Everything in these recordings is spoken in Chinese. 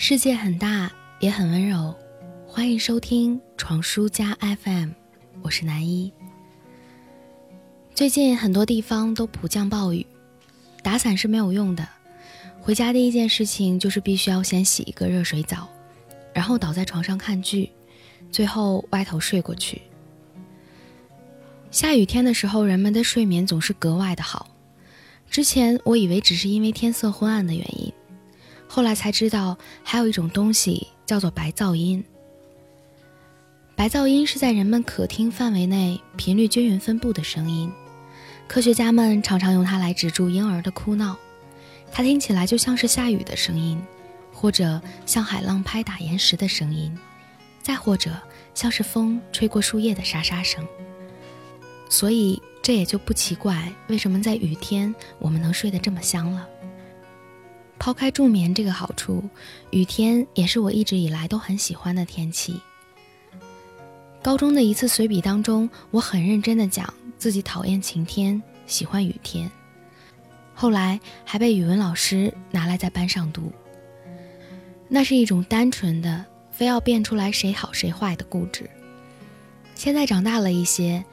世界很大，也很温柔。欢迎收听闯书家 FM，我是南一。最近很多地方都普降暴雨，打伞是没有用的。回家第一件事情就是必须要先洗一个热水澡，然后倒在床上看剧，最后歪头睡过去。下雨天的时候，人们的睡眠总是格外的好。之前我以为只是因为天色昏暗的原因，后来才知道还有一种东西叫做白噪音。白噪音是在人们可听范围内频率均匀分布的声音，科学家们常常用它来止住婴儿的哭闹，它听起来就像是下雨的声音，或者像海浪拍打岩石的声音，再或者像是风吹过树叶的沙沙声。所以。这也就不奇怪，为什么在雨天我们能睡得这么香了。抛开助眠这个好处，雨天也是我一直以来都很喜欢的天气。高中的一次随笔当中，我很认真的讲自己讨厌晴天，喜欢雨天。后来还被语文老师拿来在班上读。那是一种单纯的，非要变出来谁好谁坏的固执。现在长大了一些。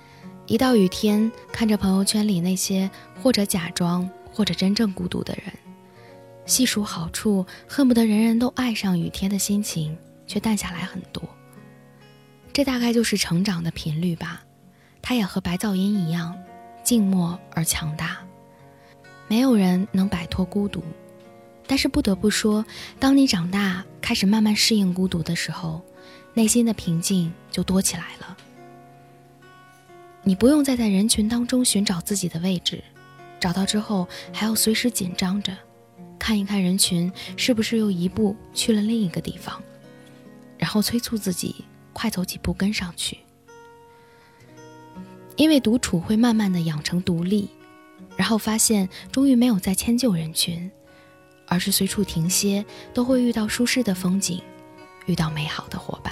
一到雨天，看着朋友圈里那些或者假装或者真正孤独的人，细数好处，恨不得人人都爱上雨天的心情，却淡下来很多。这大概就是成长的频率吧。它也和白噪音一样，静默而强大。没有人能摆脱孤独，但是不得不说，当你长大，开始慢慢适应孤独的时候，内心的平静就多起来了。你不用再在人群当中寻找自己的位置，找到之后还要随时紧张着，看一看人群是不是又一步去了另一个地方，然后催促自己快走几步跟上去。因为独处会慢慢的养成独立，然后发现终于没有再迁就人群，而是随处停歇，都会遇到舒适的风景，遇到美好的伙伴。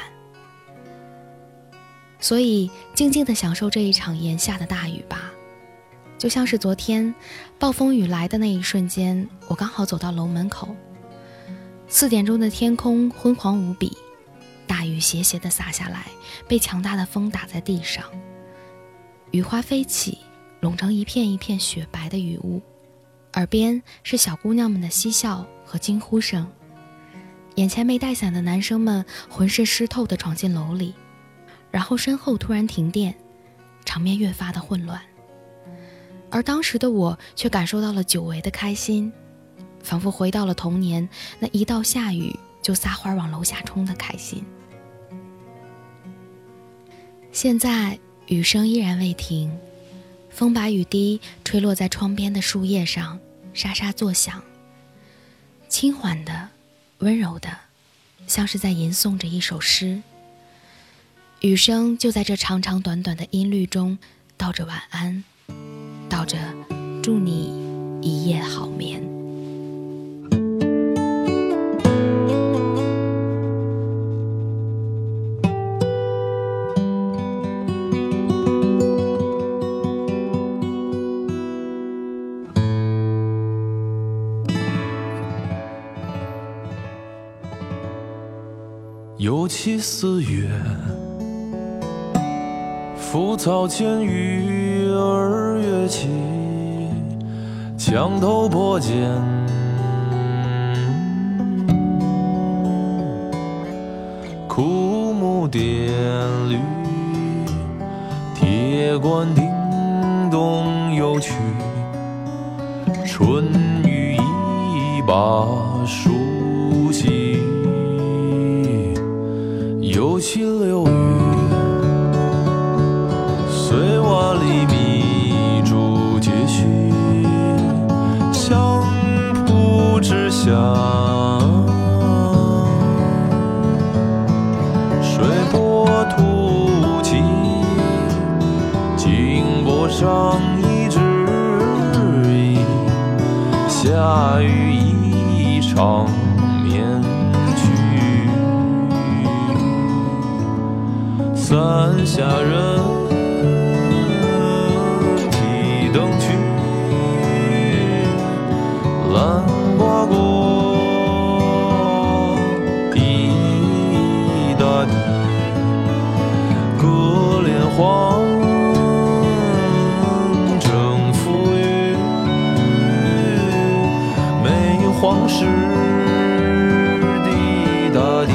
所以，静静的享受这一场炎夏的大雨吧，就像是昨天暴风雨来的那一瞬间，我刚好走到楼门口。四点钟的天空昏黄无比，大雨斜斜的洒下来，被强大的风打在地上，雨花飞起，拢成一片一片雪白的雨雾，耳边是小姑娘们的嬉笑和惊呼声，眼前没带伞的男生们浑身湿透的闯进楼里。然后身后突然停电，场面越发的混乱。而当时的我却感受到了久违的开心，仿佛回到了童年那一到下雨就撒欢往楼下冲的开心。现在雨声依然未停，风把雨滴吹落在窗边的树叶上，沙沙作响。轻缓的，温柔的，像是在吟诵着一首诗。雨声就在这长长短短的音律中，道着晚安，道着祝你一夜好眠。又起四月。浮草间，鱼儿跃起，墙头破茧，枯木点绿，铁罐叮咚有曲，春雨一把梳洗，又起六。长眠去。三下人提灯去。兰花果黄时的大地，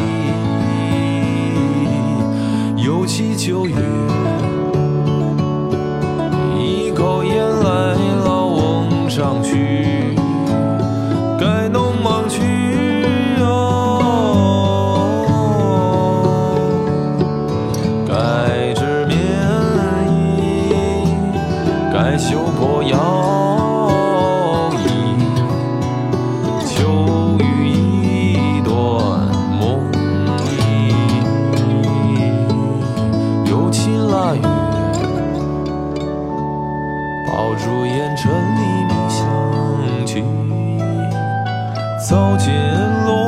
又起九早见落。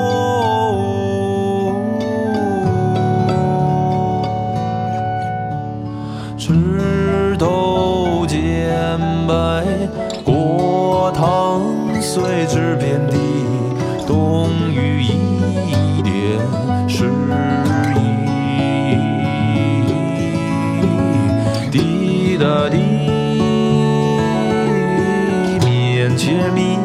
枝头渐白，果糖随之遍地，冬雨一点诗意。滴答滴，面前明